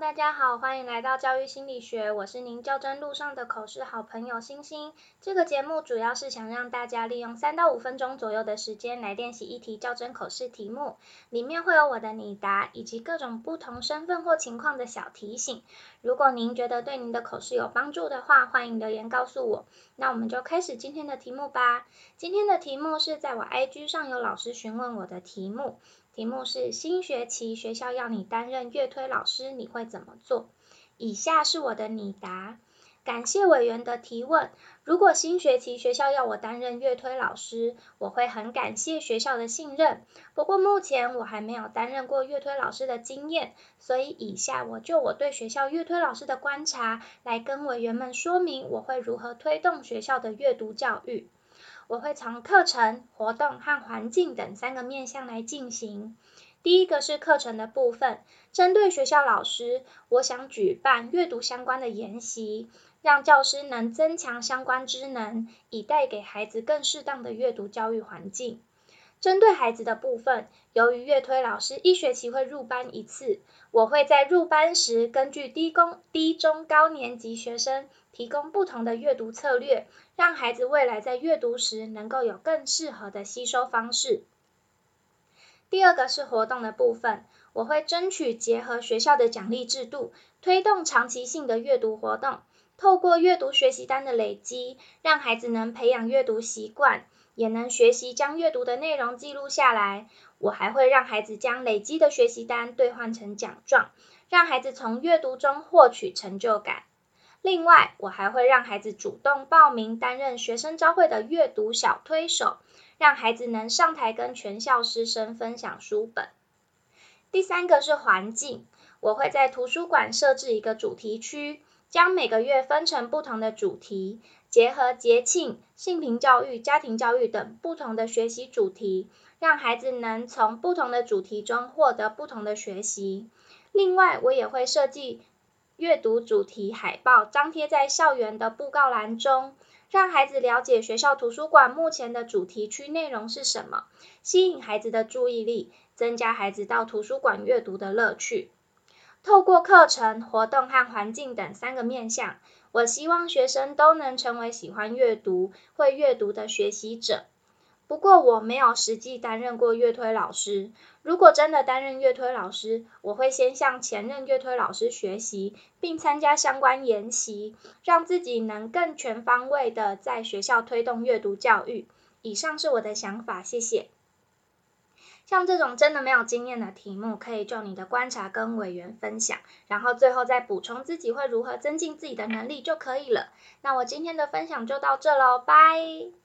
大家好，欢迎来到教育心理学，我是您较真路上的口试好朋友星星。这个节目主要是想让大家利用三到五分钟左右的时间来练习一题较真口试题目，里面会有我的拟答以及各种不同身份或情况的小提醒。如果您觉得对您的口试有帮助的话，欢迎留言告诉我。那我们就开始今天的题目吧。今天的题目是在我 IG 上有老师询问我的题目。题目是新学期学校要你担任乐推老师，你会怎么做？以下是我的拟答。感谢委员的提问。如果新学期学校要我担任乐推老师，我会很感谢学校的信任。不过目前我还没有担任过乐推老师的经验，所以以下我就我对学校乐推老师的观察，来跟委员们说明我会如何推动学校的阅读教育。我会从课程、活动和环境等三个面向来进行。第一个是课程的部分，针对学校老师，我想举办阅读相关的研习，让教师能增强相关知能，以带给孩子更适当的阅读教育环境。针对孩子的部分，由于乐推老师一学期会入班一次，我会在入班时根据低中、低中高年级学生提供不同的阅读策略，让孩子未来在阅读时能够有更适合的吸收方式。第二个是活动的部分，我会争取结合学校的奖励制度，推动长期性的阅读活动，透过阅读学习单的累积，让孩子能培养阅读习惯。也能学习将阅读的内容记录下来。我还会让孩子将累积的学习单兑换成奖状，让孩子从阅读中获取成就感。另外，我还会让孩子主动报名担任学生招会的阅读小推手，让孩子能上台跟全校师生分享书本。第三个是环境，我会在图书馆设置一个主题区。将每个月分成不同的主题，结合节庆、性平教育、家庭教育等不同的学习主题，让孩子能从不同的主题中获得不同的学习。另外，我也会设计阅读主题海报，张贴在校园的布告栏中，让孩子了解学校图书馆目前的主题区内容是什么，吸引孩子的注意力，增加孩子到图书馆阅读的乐趣。透过课程、活动和环境等三个面向，我希望学生都能成为喜欢阅读、会阅读的学习者。不过，我没有实际担任过乐推老师。如果真的担任乐推老师，我会先向前任乐推老师学习，并参加相关研习，让自己能更全方位的在学校推动阅读教育。以上是我的想法，谢谢。像这种真的没有经验的题目，可以就你的观察跟委员分享，然后最后再补充自己会如何增进自己的能力就可以了。那我今天的分享就到这喽，拜。